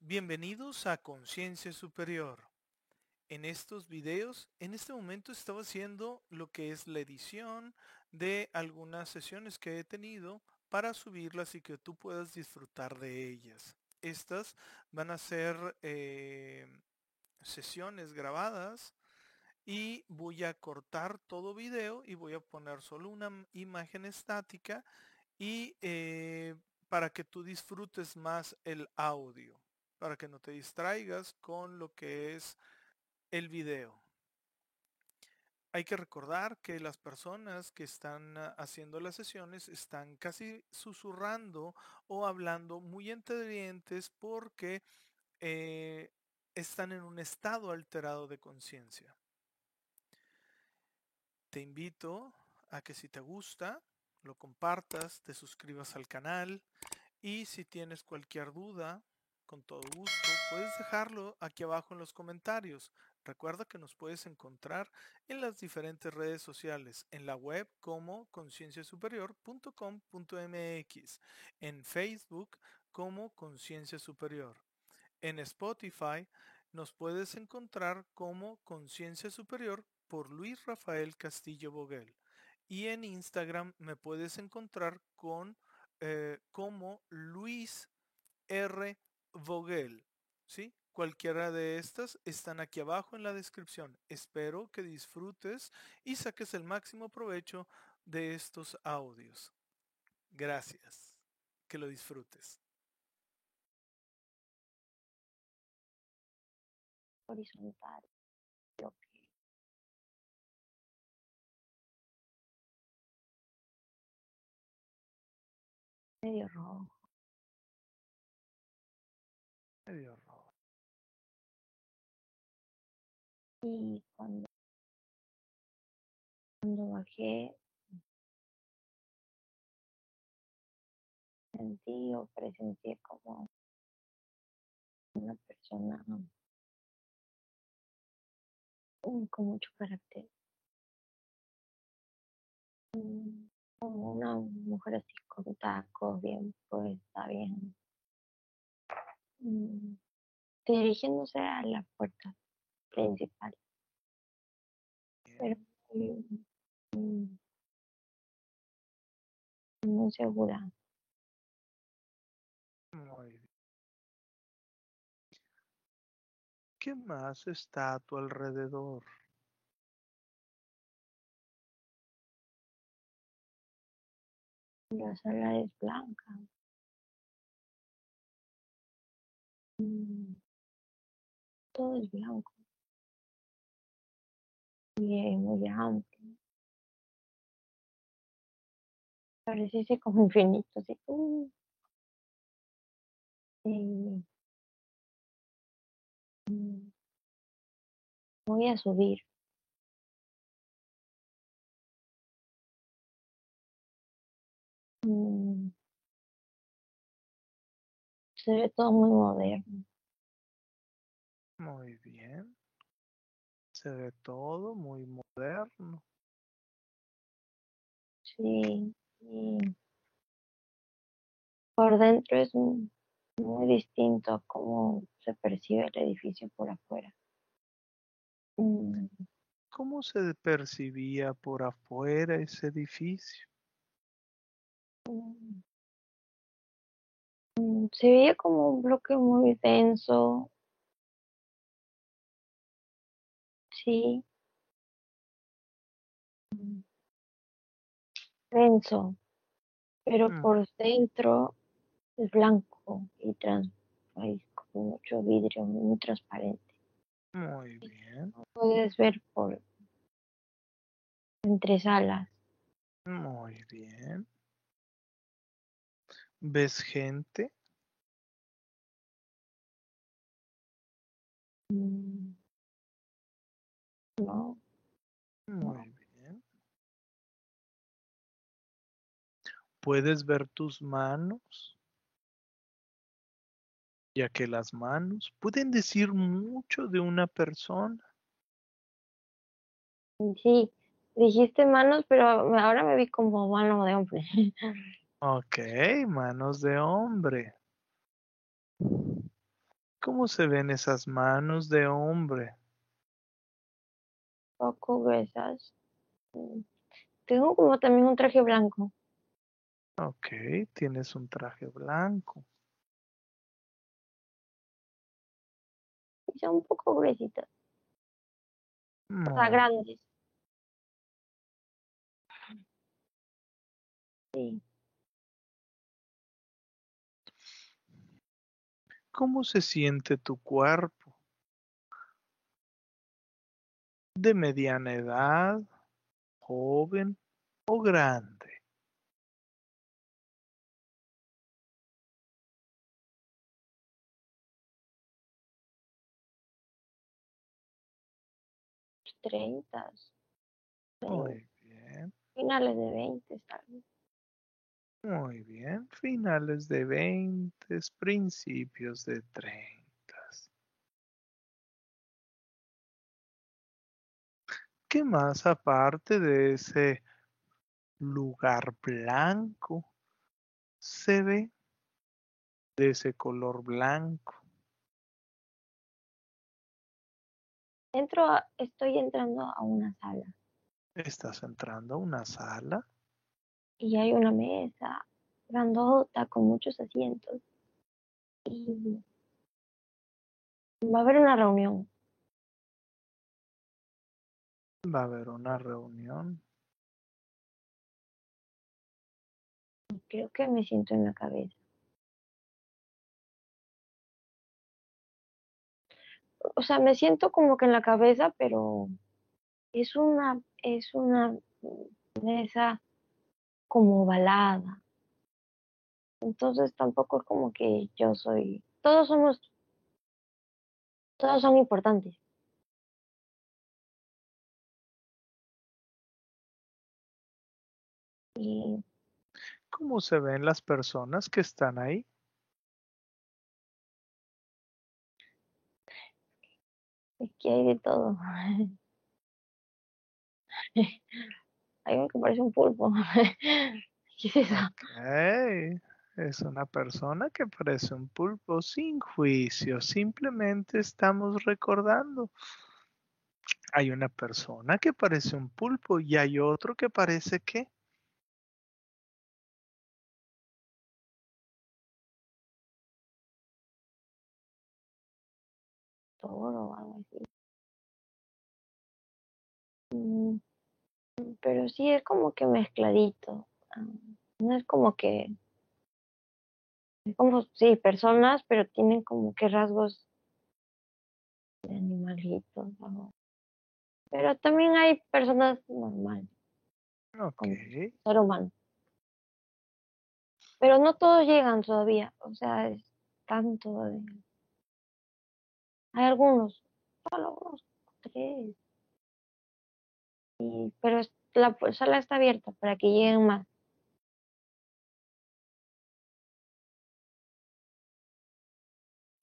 bienvenidos a Conciencia Superior. En estos videos, en este momento estaba haciendo lo que es la edición de algunas sesiones que he tenido para subirlas y que tú puedas disfrutar de ellas. Estas van a ser eh, sesiones grabadas y voy a cortar todo video y voy a poner solo una imagen estática y eh, para que tú disfrutes más el audio, para que no te distraigas con lo que es el video. Hay que recordar que las personas que están ah, haciendo las sesiones están casi susurrando o hablando muy entre dientes porque eh, están en un estado alterado de conciencia. Te invito a que si te gusta, lo compartas, te suscribas al canal y si tienes cualquier duda, con todo gusto, puedes dejarlo aquí abajo en los comentarios. Recuerda que nos puedes encontrar en las diferentes redes sociales, en la web como concienciasuperior.com.mx, en Facebook como Conciencia Superior. En Spotify nos puedes encontrar como Conciencia Superior por Luis Rafael Castillo Boguel. Y en Instagram me puedes encontrar con eh, como Luis R. Vogel. ¿Sí? Cualquiera de estas están aquí abajo en la descripción. Espero que disfrutes y saques el máximo provecho de estos audios. Gracias. Que lo disfrutes. Horizontal. medio rojo. Medio rojo. Y cuando, cuando bajé, sentí o presencié como una persona con mucho carácter. Mm como una mujer así con tacos, bien puesta, bien. Mm, dirigiéndose a la puerta principal. Pero muy, muy segura. Muy bien. ¿Qué más está a tu alrededor? La sala es blanca. Todo es blanco. Y muy amplio. Parece como infinito, así. Uh. Mm, voy a subir. Mm. Se ve todo muy moderno. Muy bien. Se ve todo muy moderno. Sí, por dentro es muy, distinto a cómo se percibe el edificio por afuera. Mm. ¿Cómo se percibía por afuera ese edificio? Mm. Mm, se veía como un bloque muy denso. Sí. Mm. Denso, pero por dentro es blanco y trans, hay como mucho vidrio, muy transparente. Muy bien. Puedes ver por entre salas. Muy bien. ¿Ves gente? Mm. No. Muy bien. ¿Puedes ver tus manos? Ya que las manos pueden decir mucho de una persona. Sí, dijiste manos, pero ahora me vi como mano de hombre. Ok, manos de hombre. ¿Cómo se ven esas manos de hombre? Poco gruesas. Mm, Tengo como también un traje blanco. Ok, tienes un traje blanco. Y son un poco gruesitas. O sea, grandes. Sí. ¿Cómo se siente tu cuerpo? ¿De mediana edad, joven o grande? Treintas. Muy bien, Finales de veinte, tal vez. Muy bien. Finales de 20, principios de 30. ¿Qué más aparte de ese lugar blanco se ve? De ese color blanco. Entro a- estoy entrando a una sala Estás entrando a una sala. Y hay una mesa grandota con muchos asientos y va a haber una reunión. Va a haber una reunión. Creo que me siento en la cabeza. O sea, me siento como que en la cabeza, pero es una, es una mesa como ovalada. Entonces tampoco es como que yo soy, todos somos, todos son importantes. Y ¿Cómo se ven las personas que están ahí? es que hay de todo. Hay uno que parece un pulpo. ¿Qué es eso? Es una persona que parece un pulpo sin juicio. Simplemente estamos recordando. Hay una persona que parece un pulpo y hay otro que parece que Toro o algo así. Mm, Pero sí es como que mezcladito. Ah, No es como que, es como, sí, personas, pero tienen como que rasgos de animalitos. Pero también hay personas normales, Ok, como ser humano. Pero no todos llegan todavía. O sea, es tanto de... Hay algunos, solo unos tres. Y, pero es- la sala está abierta para que lleguen más.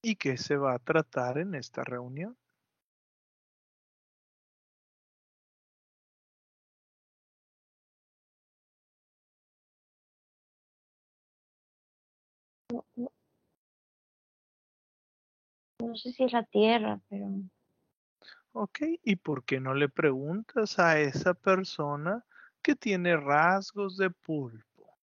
¿Y qué se va a tratar en esta reunión? No, no- no sé si es la tierra, pero Ok, ¿y por qué no le preguntas a esa persona que tiene rasgos de pulpo?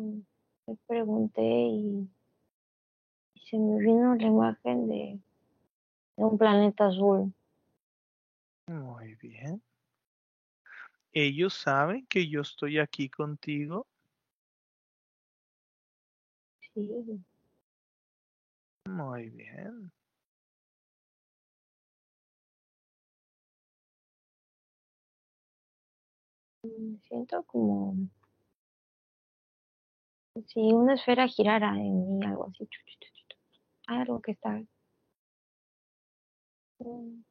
mm, le pregunté y, se me vino la imagen de un planeta azul. Muy bien. ¿Ellos saben que yo estoy aquí contigo? Sí, Muy bien. mm, siento como si una esfera girara en mí, algo así. algo que está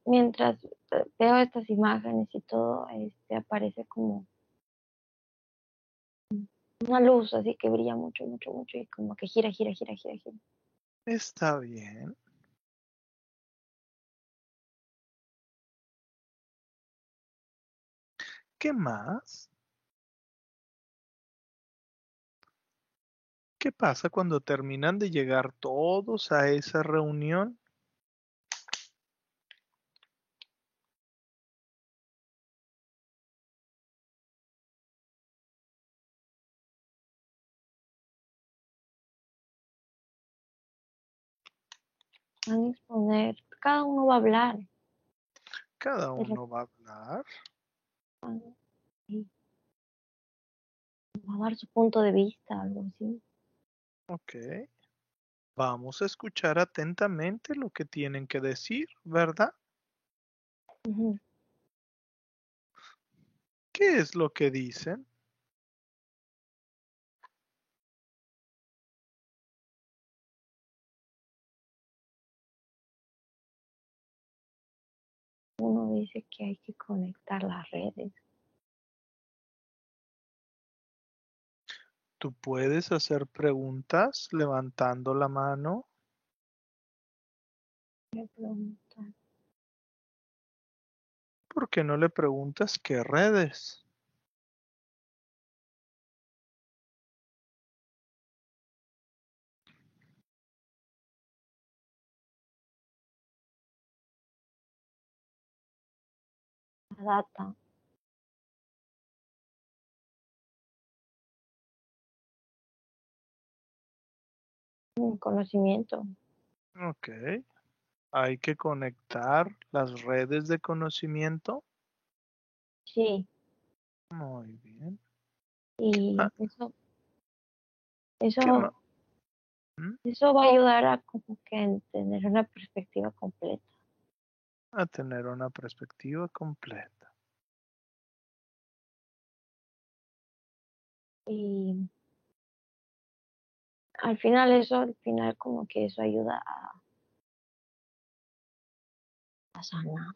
mientras eh, veo estas imágenes y todo, este, aparece como una luz así que brilla mucho, mucho, mucho y como que gira, gira, gira, gira, gira. Está bien. ¿Qué más? ¿Qué pasa cuando terminan de llegar todos a esa reunión? Van a exponer, cada uno va a hablar. Cada uno va a hablar. Va a dar su punto de vista, algo así. Ok. Vamos a escuchar atentamente lo que tienen que decir, ¿verdad? Ujú. ¿Qué es lo que dicen? Uno dice que hay que conectar las redes. Tú puedes hacer preguntas levantando la mano. Me preguntan, ¿Por qué no le preguntas qué redes? Un conocimiento. Ok. Hay que conectar las redes de conocimiento. Sí, Muy bien. y Ah. eso, ¿Qué eso, ¿Mm? eso va a ayudar a como que tener una perspectiva completa. A tener una perspectiva completa. Y al final eso, al final como que eso ayuda a, a sanar,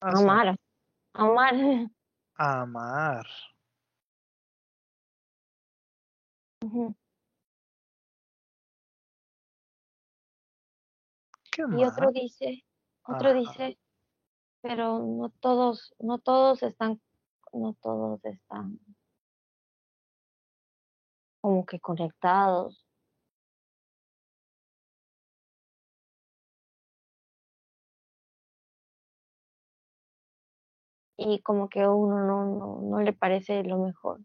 a amar, a amar. a amar. ¿Qué Y otro dice, otro dice, pero no todos, no todos están, no todos están como que conectados. Y como que a uno no, no, no le parece lo mejor.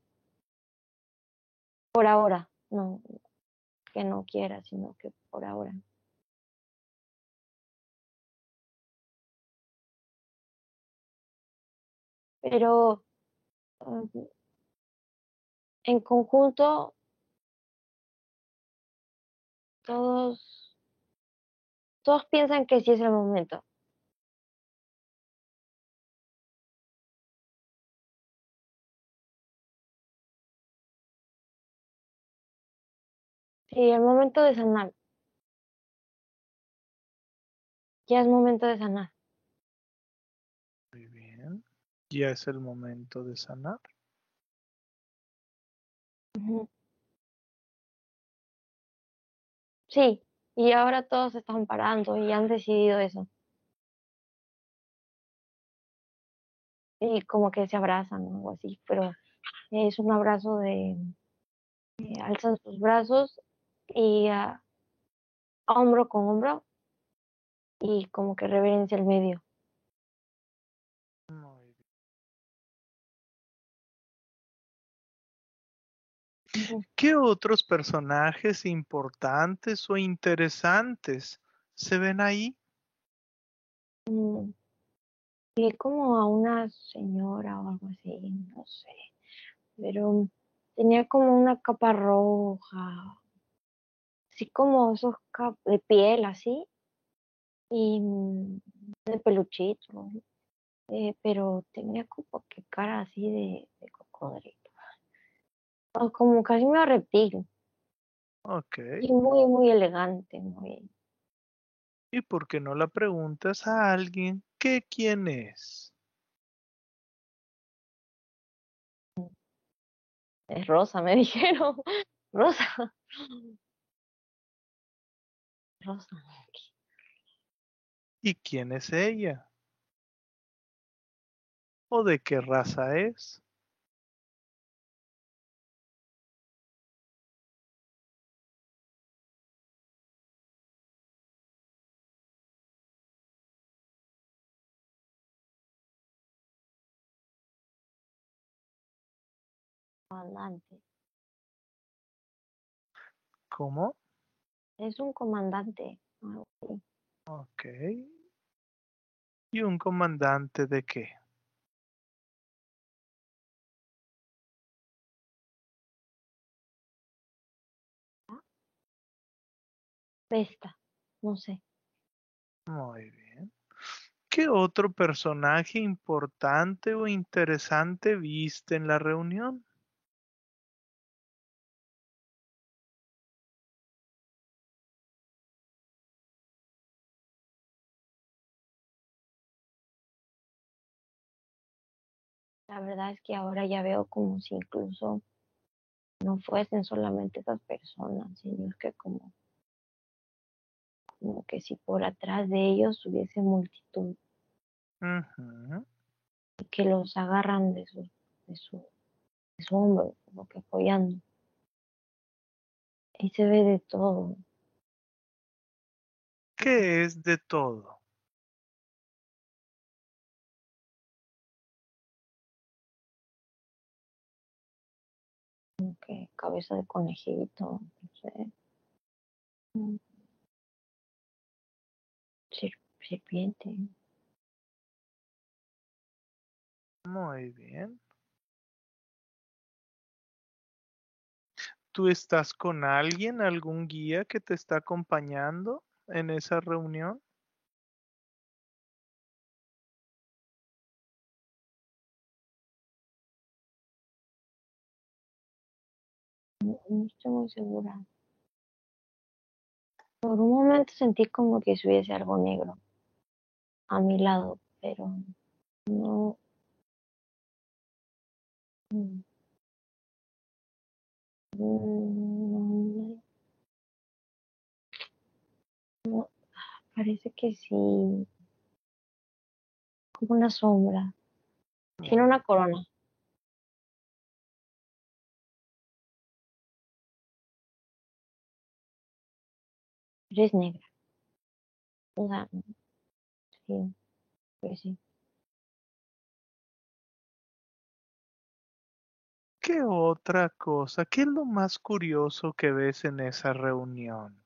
Por ahora, no, que no quiera, sino que por ahora. Pero eh, en conjunto, todos, todos piensan que sí es el momento. Sí, el momento de sanar. Ya es momento de sanar. Muy bien. Ya es el momento de sanar. Sí, y ahora todos están parando y han decidido eso. Y como que se abrazan o algo así, pero es un abrazo de, eh, alzan sus brazos y ah, hombro con hombro y como que reverencia el medio. ¿Qué otros personajes importantes o interesantes se ven ahí? Mm, Vi como a una señora o algo así, no sé, pero tenía como una capa roja, así como esos cap de piel así y mm, de peluchito, eh, pero tenía como que cara así de, de cocodrilo, como casi medio reptil, Ok. y muy, muy elegante, muy, ¿Y por qué no la preguntas a alguien que quién es? es rosa, me dijeron, rosa, rosa. ¿Y quién es ella? o de qué raza es. Comandante. ¿Cómo? Es un comandante. Ok. ¿Y un comandante de qué? Vesta. No sé. Muy bien. ¿Qué otro personaje importante o interesante viste en la reunión? La verdad es que ahora ya veo como si incluso no fuesen solamente esas personas, sino es que como, como que si por atrás de ellos hubiese multitud y que los agarran de su, de su, de su hombro, como que apoyando. Y se ve de todo. ¿Qué es de todo? Que cabeza de conejito, no sé. Mm. Serpiente. Muy bien. ¿Tú estás con alguien, algún guía que te está acompañando en esa reunión? No, estoy muy segura. Por un momento sentí como que si hubiese algo negro a mi lado, pero no, parece que sí, como una sombra. Tiene una corona. Pero es negra. O sea, sí, pues sí. ¿Qué otra cosa? ¿Qué es lo más curioso que ves en esa reunión?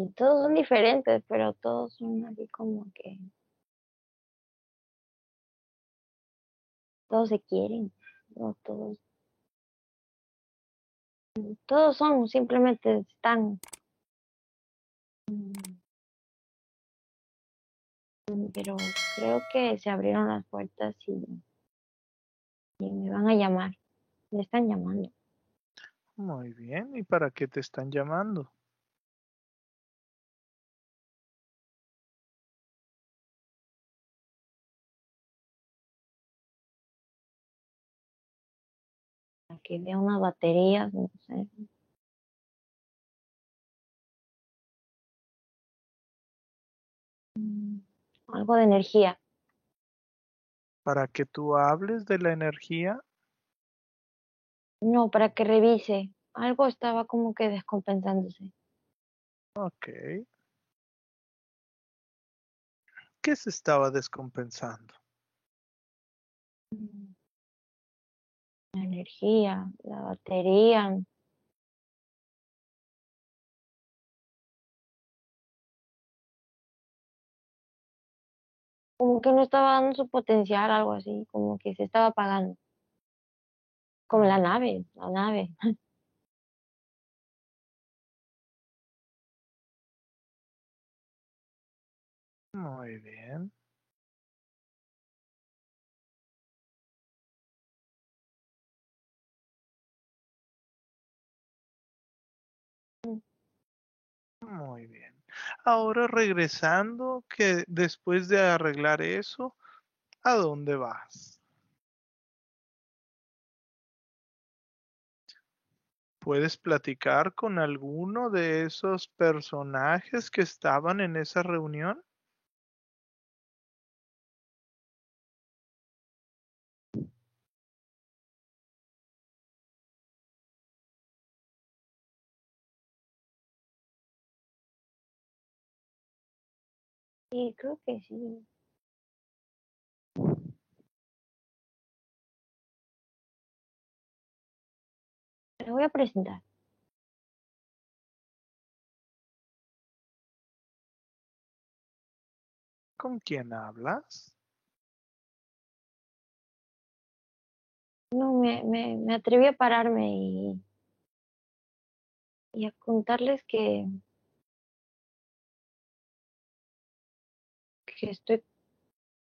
Y todos son diferentes, pero todos son así como que todos se quieren, no todos, todos son, simplemente están. mm, Pero creo que se abrieron las puertas y, y me van a llamar. Me están llamando. Muy bien. ¿Y para qué te están llamando? Aquí veo unas baterías, no sé. Mm, Algo de energía. ¿Para que tú hables de la energía? No, para que revise. Algo estaba como que descompensándose. Ok. ¿Qué se estaba descompensando? La energía, la batería. Como que no estaba dando su potencial, algo así, como que se estaba apagando. Como la nave, la nave. Muy bien. Muy bien. Ahora regresando, que después de arreglar eso, ¿a dónde vas? ¿Puedes platicar con alguno de esos personajes que estaban en esa reunión? Sí, creo que sí. Me voy a presentar. ¿Con quién hablas? No, me, me, me atreví a pararme y, y a contarles que, que estoy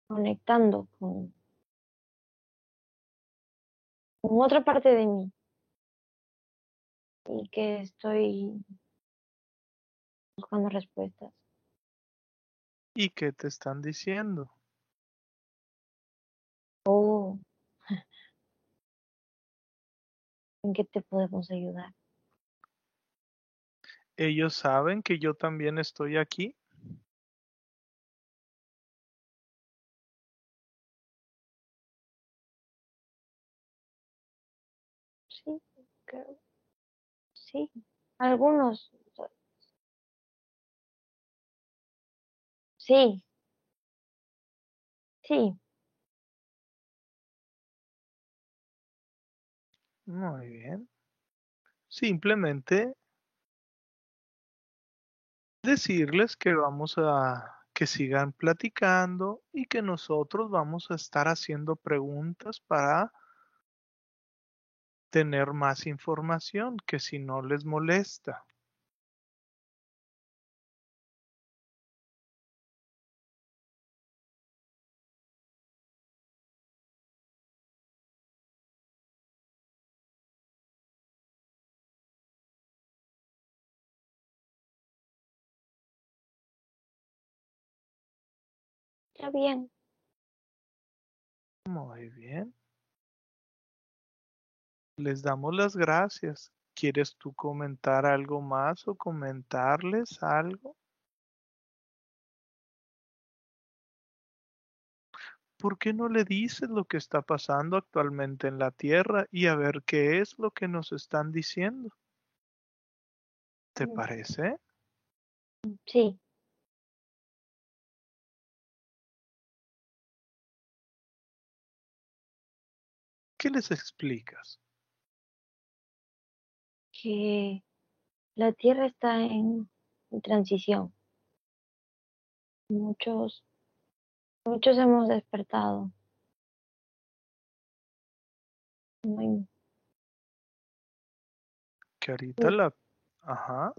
conectando con, con otra parte de mí y que estoy buscando respuestas. ¿Y qué te están diciendo? Oh, ¿en qué te podemos ayudar? ¿Ellos saben que yo también estoy aquí? Sí, algunos. Sí. Sí. Muy bien. Simplemente decirles que vamos a que sigan platicando y que nosotros vamos a estar haciendo preguntas para tener más información, que si no les molesta. Está bien. Muy bien. Les damos las gracias. ¿Quieres tú comentar algo más o comentarles algo? ¿Por qué no le dices lo que está pasando actualmente en la Tierra y a ver qué es lo que nos están diciendo? ¿Te Mm. parece? Sí. ¿Qué les explicas? Que la Tierra está en, en transición. Muchos, muchos hemos despertado. Que ahorita la... Ajá.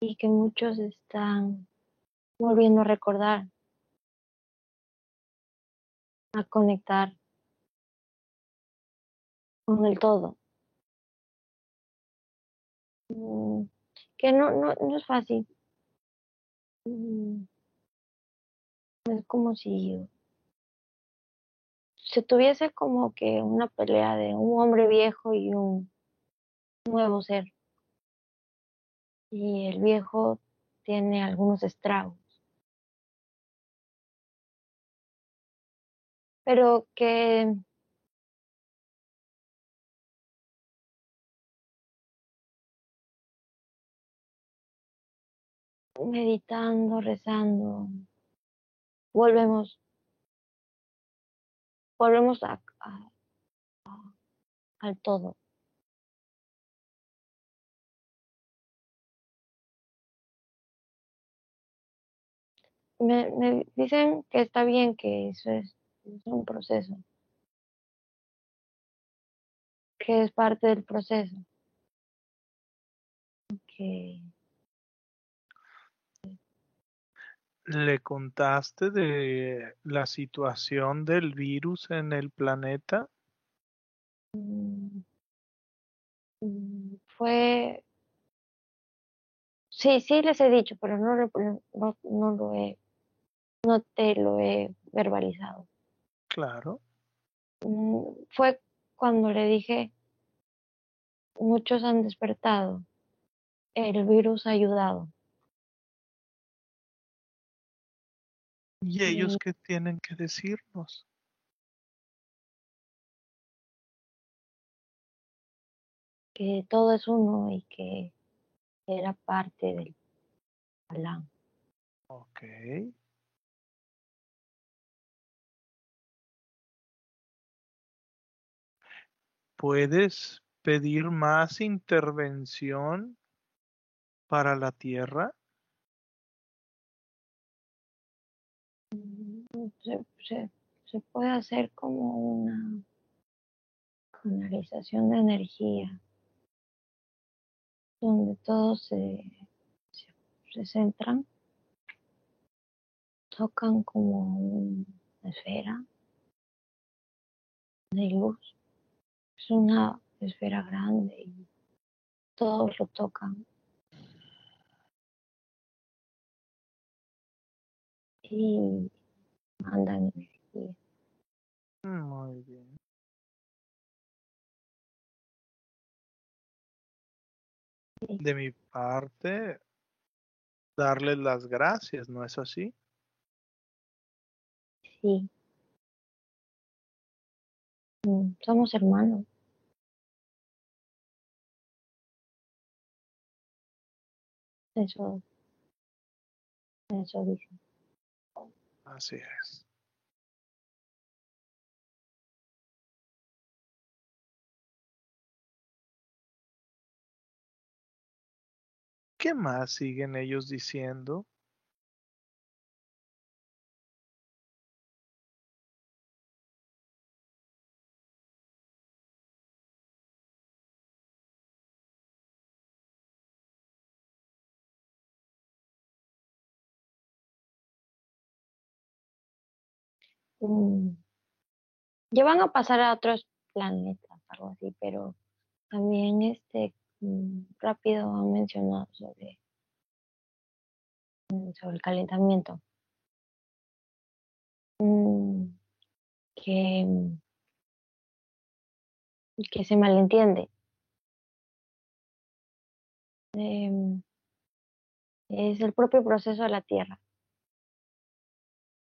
y que muchos están volviendo a recordar, a conectar con el todo. Que no, no, no es fácil. Mm, Es como si se tuviese como que una pelea de un hombre viejo y un nuevo ser. Y el viejo tiene algunos estragos. Pero que meditando, rezando, volvemos, volvemos a, a- al todo. Me, me dicen que está bien, que eso es, es un proceso, que es parte del proceso, que ¿Le contaste de la situación del virus en el planeta? mm, mm, fue, sí, sí les he dicho, pero no, no, no lo he, no te lo he verbalizado. Claro. Mm, Fue cuando le dije muchos han despertado. El virus ha ayudado. ¿Y ellos qué tienen que decirnos? Que todo es uno y que era parte del plan. Ok. ¿Puedes pedir más intervención para la Tierra? Se, se, puede hacer como una canalización de energía donde todos se, se, centran, tocan como una esfera de luz. Es una esfera grande y todos lo tocan. Y mandan energía. Muy bien. De mi parte, darles las gracias, ¿no es así? Sí. Mm, somos hermanos. Eso, eso dice. Así es. ¿Qué más siguen ellos diciendo? Mm. Ya van a pasar a otros planetas, algo así, pero también este mm, rápido han mencionado sobre, mm, sobre el calentamiento. que, que se malentiende. Em, es el propio proceso de la Tierra.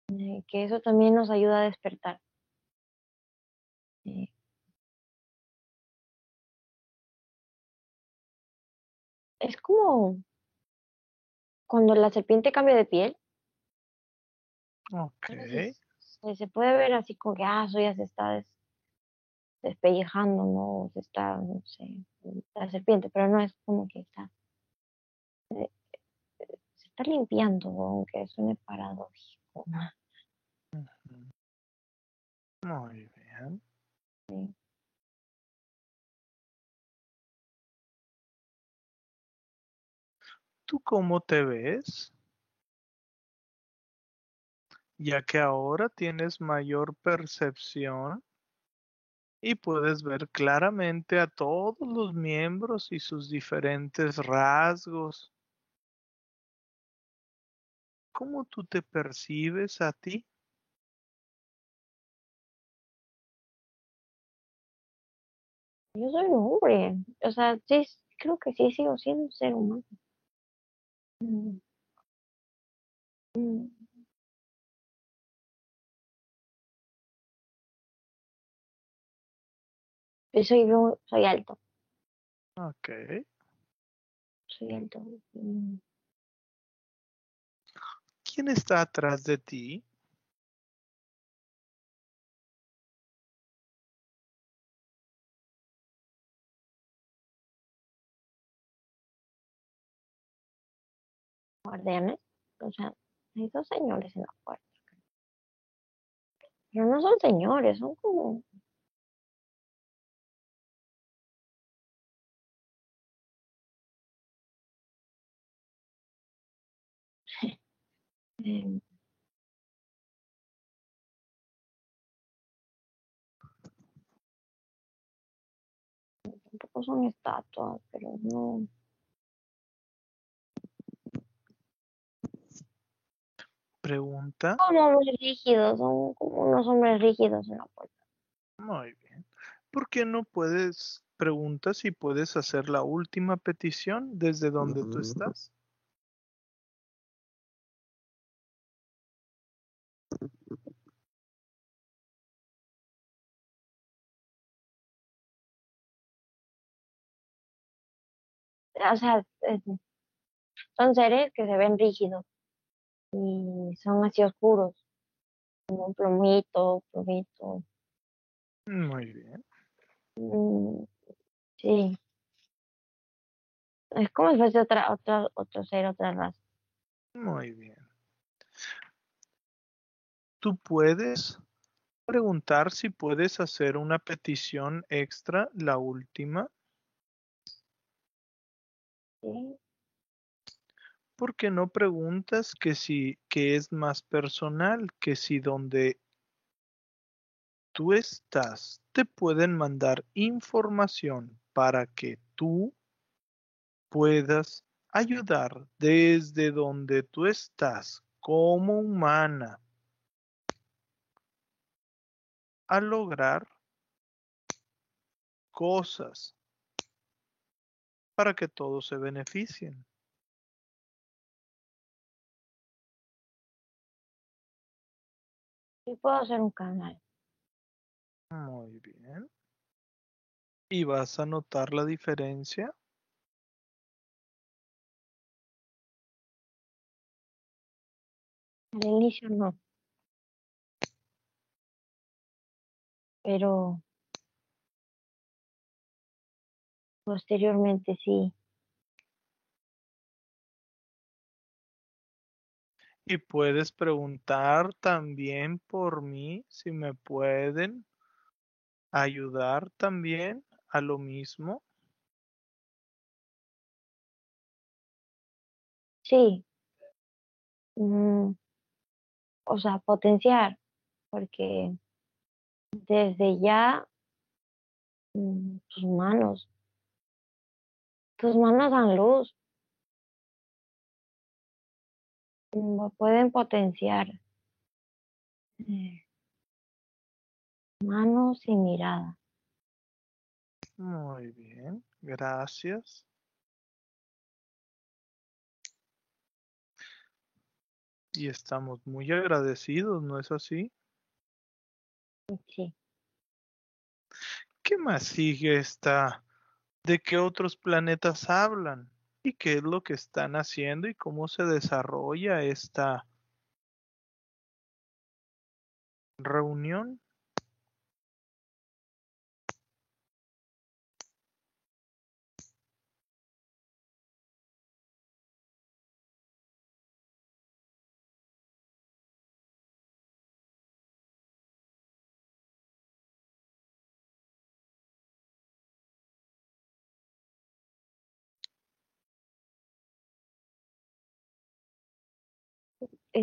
Eh, que eso también nos ayuda a despertar. Eh, es como cuando la serpiente cambia de piel. Ok. se puede ver así como que, ah, eso ya se está despellejando, ¿no? Se está, no sé, la serpiente, pero no es como que está, eh, se está limpiando, aunque suene paradójico. Muy bien. ¿Tú cómo te ves? Ya que ahora tienes mayor percepción y puedes ver claramente a todos los miembros y sus diferentes rasgos. ¿Cómo tú te percibes a ti? Yo soy un hombre, o sea, sí, creo que sí sigo siendo un ser humano. Mm. Mm. Yo soy, soy alto. Ok. Soy alto. Mm. ¿Quién está atrás de ti? Guardianes. O sea, hay dos señores en la puerta. Pero no son señores, son como... eh, tampoco son estatuas, pero no... pregunta. Como hombres rígidos, son como unos hombres rígidos en la puerta. Muy bien. ¿Por qué no puedes pregunta si puedes hacer la última petición desde donde tú estás. O sea, eh, son seres que se ven rígidos y son así oscuros, como un plomito, plomito. Muy bien. Mm, sí. Es como si fuese otra, otra, otro ser, otra raza. Muy bien. Tú puedes preguntar si puedes hacer una petición extra, la última. Sí. ¿Por qué no preguntas que si que es más personal, que si donde tú estás te pueden mandar información para que tú puedas ayudar desde donde tú estás como humana a lograr cosas para que todos se beneficien. Sí puedo hacer un canal. Muy bien. ¿Y vas a notar la diferencia? Al inicio no. Pero posteriormente sí. Y puedes preguntar también por mí si me pueden ayudar también a lo mismo. Sí. Mm, o sea, potenciar, porque desde ya mm, tus manos, tus manos dan luz, Pueden potenciar eh, manos y mirada. Muy bien, gracias. Y estamos muy agradecidos, ¿no es así? Sí. ¿Qué más sigue esta? ¿De qué otros planetas hablan? ¿Y qué es lo que están haciendo y cómo se desarrolla esta reunión?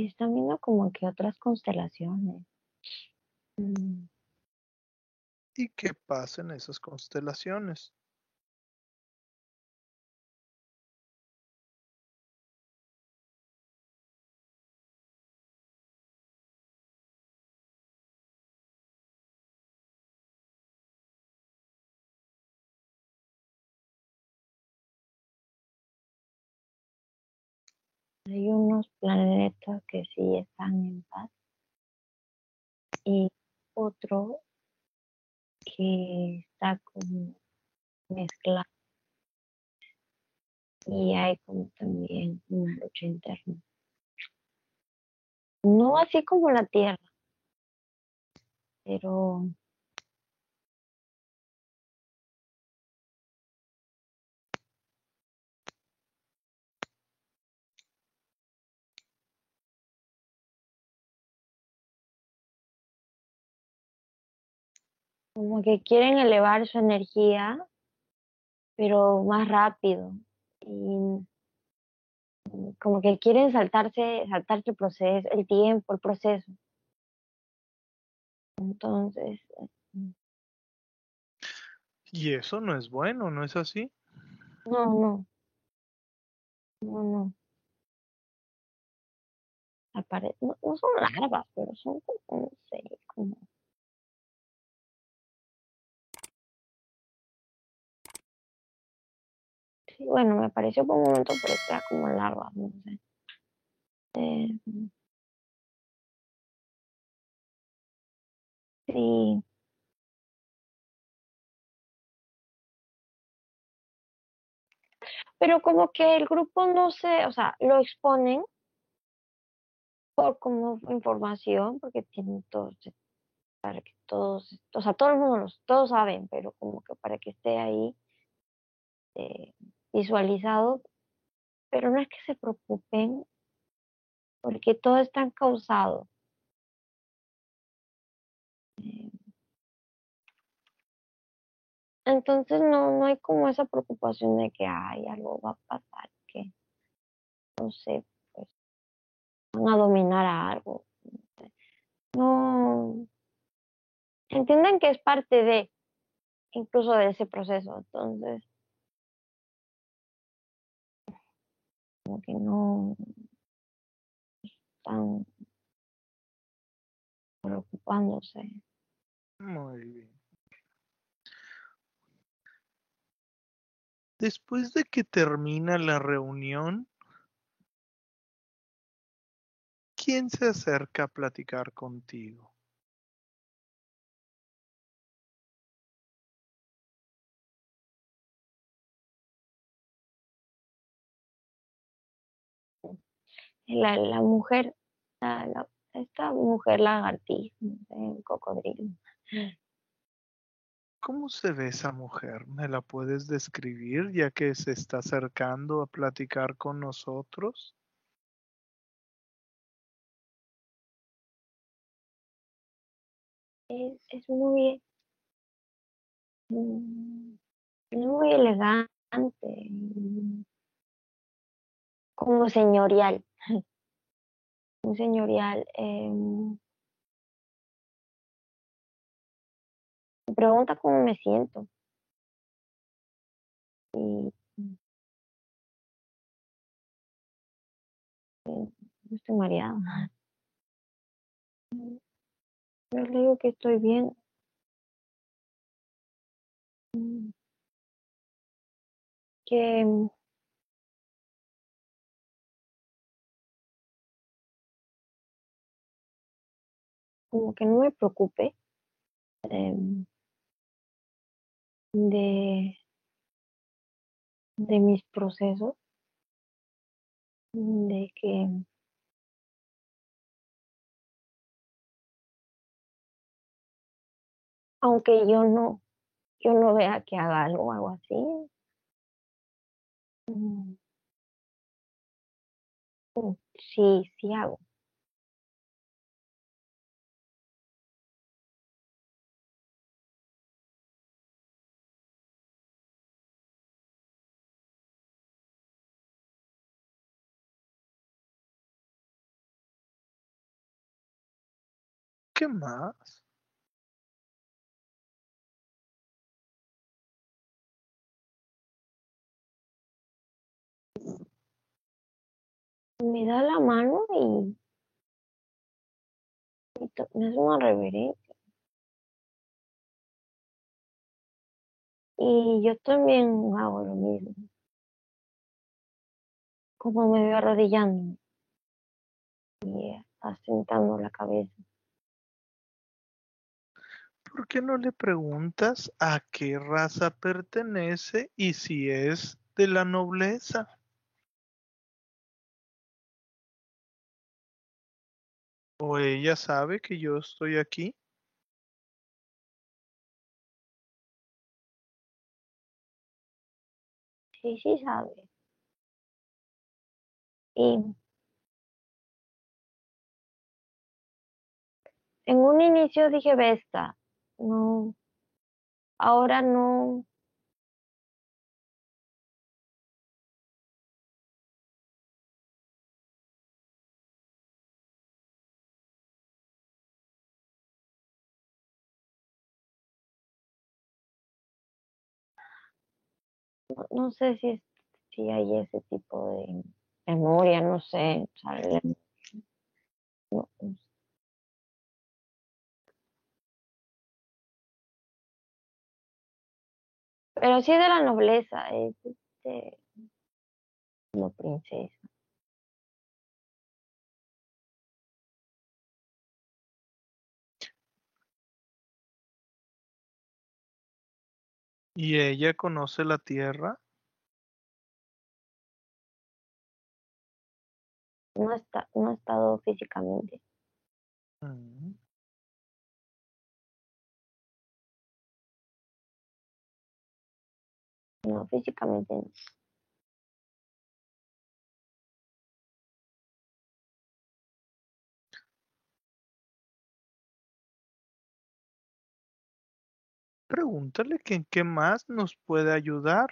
Están viendo como que otras constelaciones. Mm, ¿Y qué pasa en esas constelaciones? Hay unos planetas que sí están en paz y otro que está como mezclado y hay como también una lucha interna. No así como la Tierra, pero como que quieren elevar su energía, pero más rápido. Y como que quieren saltarse, saltarse el proceso, el tiempo, el proceso. Entonces, Y eso no es bueno, ¿no es así? no, no. No, no. Apare- no, no son larvas, pero son como, no sé, como bueno, me pareció por un momento, pero era como larva, no sé. Eh, sí. Pero como que el grupo no se, o sea, lo exponen por como información, porque tienen todos, para que todos, o sea, todo el mundo, todos saben, pero como que para que esté ahí eh, visualizado, pero no es que se preocupen, porque todo está causado. Eh, entonces no, no hay como esa preocupación de que hay algo va a pasar, que no sé, pues van a dominar a algo. No entienden que es parte de incluso de ese proceso, entonces como que no están preocupándose. Muy bien. Después de que termina la reunión, ¿quién se acerca a platicar contigo? La, la mujer, la, la, esta mujer lagartija, el cocodrilo. ¿Cómo se ve esa mujer? ¿Me la puedes describir ya que se está acercando a platicar con nosotros? Es, es muy, mm, es muy elegante, como señorial, muy señorial. Eh, me pregunta cómo me siento. Y eh, estoy mareada. Yo le digo que estoy bien. Que como que no me preocupe eh, de, de mis procesos, de que aunque yo no, yo no vea que haga algo, algo así, mm, mm, sí, sí hago. ¿Qué más? Me da la mano y, me hace una reverencia. Y yo también hago lo mismo. Como me veo arrodillando y asentando la cabeza. ¿Por qué no le preguntas a qué raza pertenece y si es de la nobleza? ¿O ella sabe que yo estoy aquí? Sí, sí sabe. Y en un inicio dije Vesta, no, ahora no, no, sé si, si hay ese tipo de memoria, no sé. No, no sé. Pero sí de la nobleza, es este, como princesa. ¿Y ella conoce la tierra? No, está, no ha estado físicamente. Mm. No, físicamente. Pregúntale que en qué más nos puede ayudar.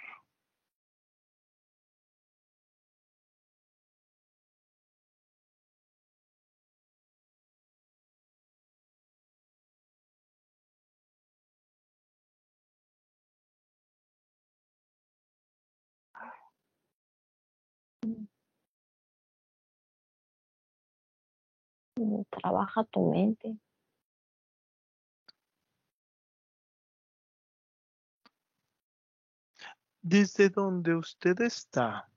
Trabaja tu mente. Desde donde usted está,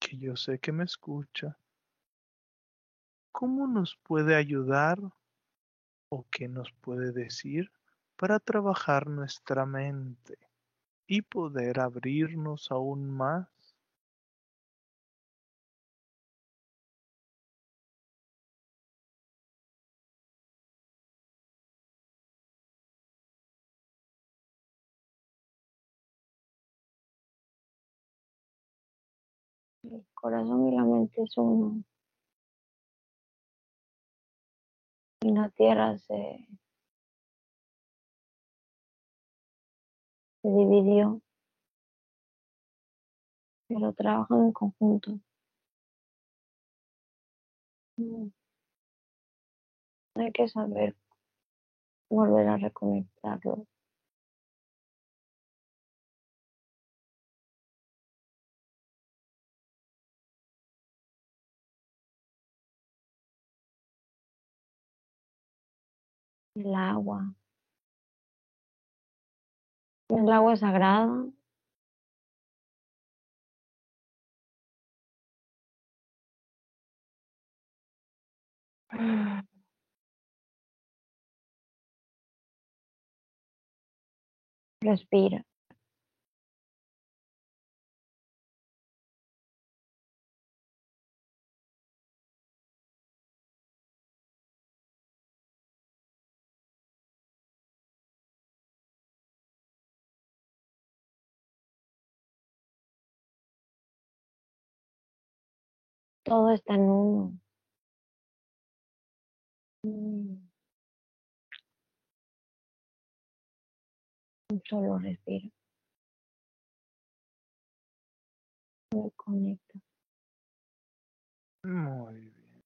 que yo sé que me escucha, ¿cómo nos puede ayudar o qué nos puede decir para trabajar nuestra mente y poder abrirnos aún más? Corazón y la mente es uno. Y la tierra se, se dividió, pero trabajan en conjunto. Mm. Hay que saber volver a reconectarlo. El agua. El agua sagrada. Respira. Todo está en uno. Mm. Solo respira. Me conecta. Muy bien.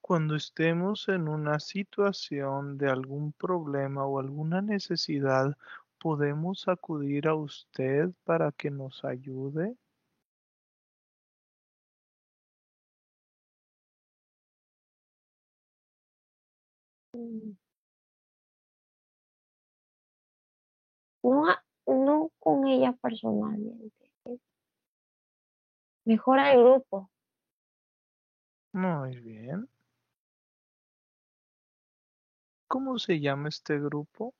Cuando estemos en una situación de algún problema o alguna necesidad, ¿podemos acudir a usted para que nos ayude? No, a- no con ella personalmente. es Mejor al grupo. Muy bien. ¿Cómo se llama este grupo?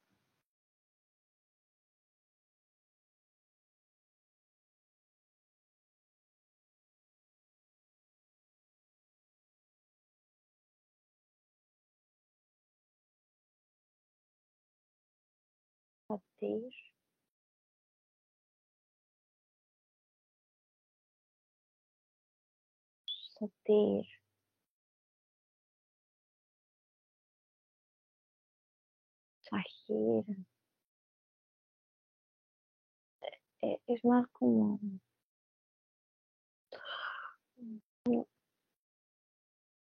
Satir. Satir. Sahir. Eh, Es más como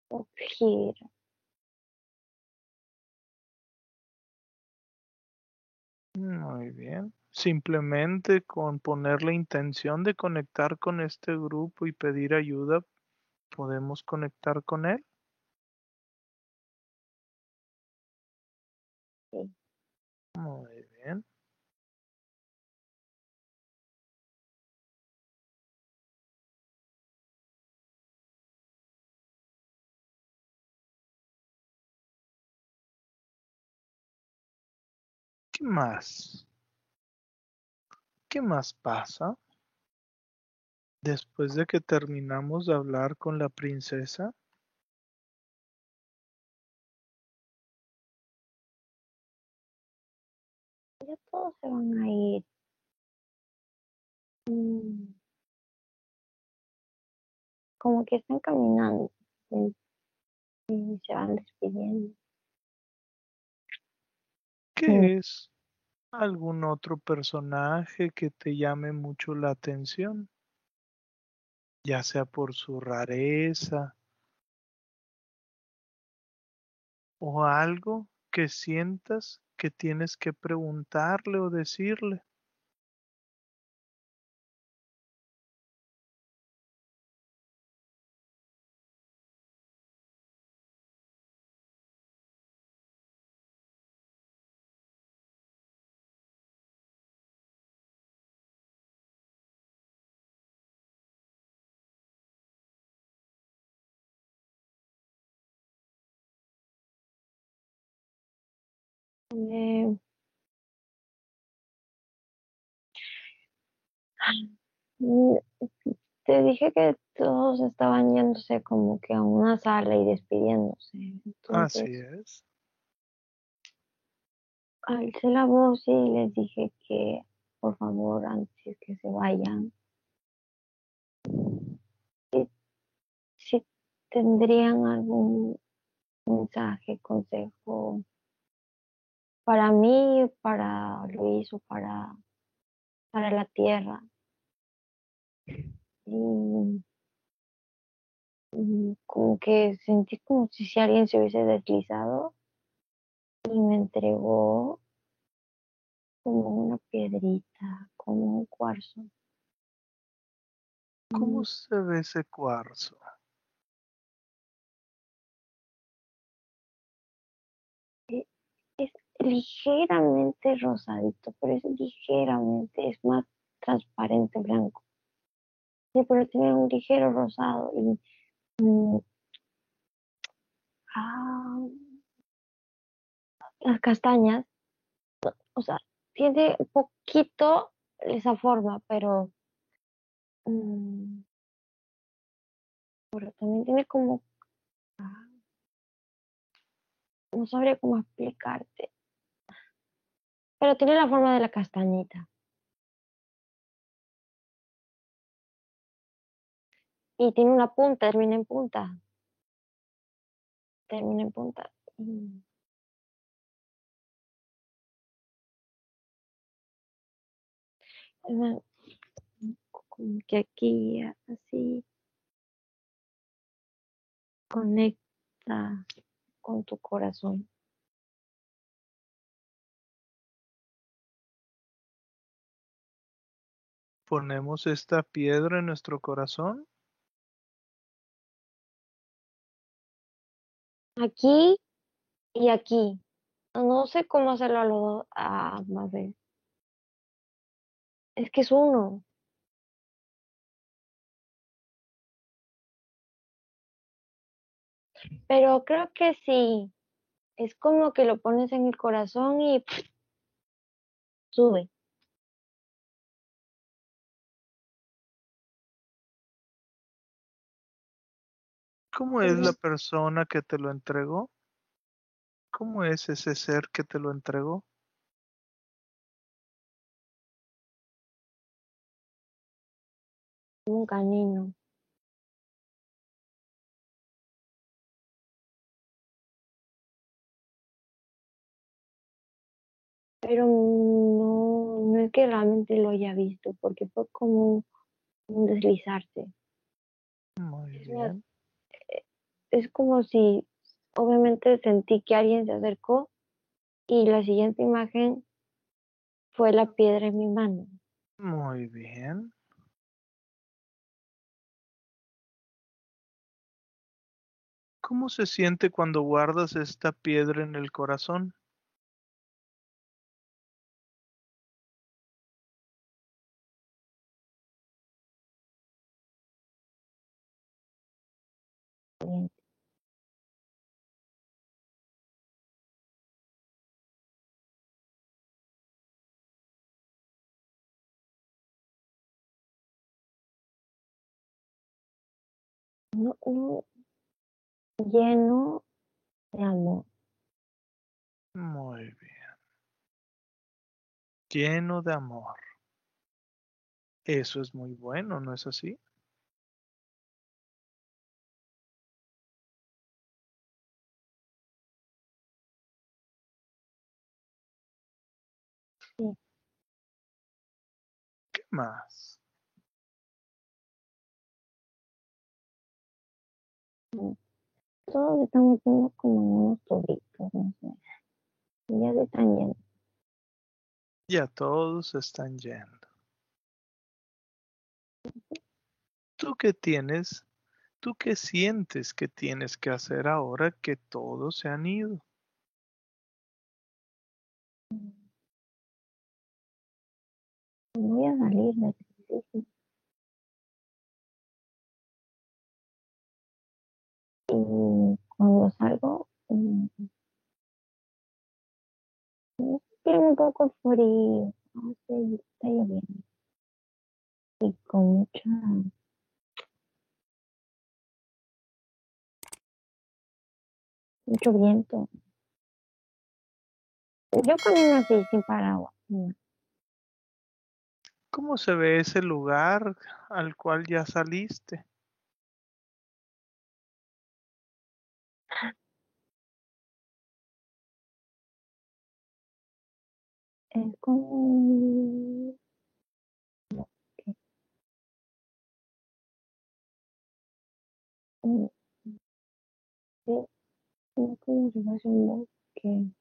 Ojir. Muy bien. Simplemente con poner la intención de conectar con este grupo y pedir ayuda, podemos conectar con él. Sí. Muy bien. Más? ¿Qué más pasa? Después de que terminamos de hablar con la princesa, Ya todos se van a ir. Mm. Como que están caminando y, se van despidiendo. ¿qué Mm. es algún otro personaje que te llame mucho la atención? Ya sea por su rareza o algo que sientas que tienes que preguntarle o decirle. Eh, te dije que todos estaban yéndose como que a una sala y despidiéndose. Así es. alcé la voz y les dije que por favor, antes que se vayan, si, si tendrían algún mensaje, consejo para mí, para Luis o para, para la tierra. Y, y como que sentí como si, si alguien se hubiese deslizado y me entregó como una piedrita, como un cuarzo. ¿Cómo Mm, se ve ese cuarzo? Ligeramente rosadito, pero es ligeramente, es más transparente blanco. Sí, pero tiene un ligero rosado y mm, ah, las castañas, o sea, tiene poquito esa forma, pero, mm, pero también tiene como, ah, no sabría cómo explicarte, pero tiene la forma de la castañita. Y tiene una punta, termina en punta, termina en punta. Como que aquí, así, conecta con tu corazón. ¿Ponemos esta piedra en nuestro corazón? Aquí y aquí. No sé cómo hacerlo a los dos a más. Es que es uno. Pero creo que sí. Es como que lo pones en el corazón y sube. ¿Cómo es la persona que te lo entregó? ¿Cómo es ese ser que te lo entregó? Un canino. Pero no, no es que realmente lo haya visto, porque fue como un deslizarse. Muy bien. Es como si obviamente sentí que alguien se acercó y la siguiente imagen fue la piedra en mi mano. Muy bien. ¿Cómo se siente cuando guardas esta piedra en el corazón? No, no, lleno de amor. Muy bien. Lleno de amor. Eso es muy bueno, ¿no es así? Sí. ¿Qué más? Todos estamos viendo como unos tubitos, no sé. Ya se están yendo. Ya todos están yendo. ¿Tú qué tienes? ¿Tú qué sientes que tienes que hacer ahora que todos se han ido? Voy a salir de ejercicio. Y cuando salgo, mm, tiene un poco frío, hace, está lloviendo. Y con mucha mucho viento. Yo camino así sin paraguas. ¿Cómo se ve ese lugar al cual ya saliste? Es como un- un- sí, es como si fuese un bosque.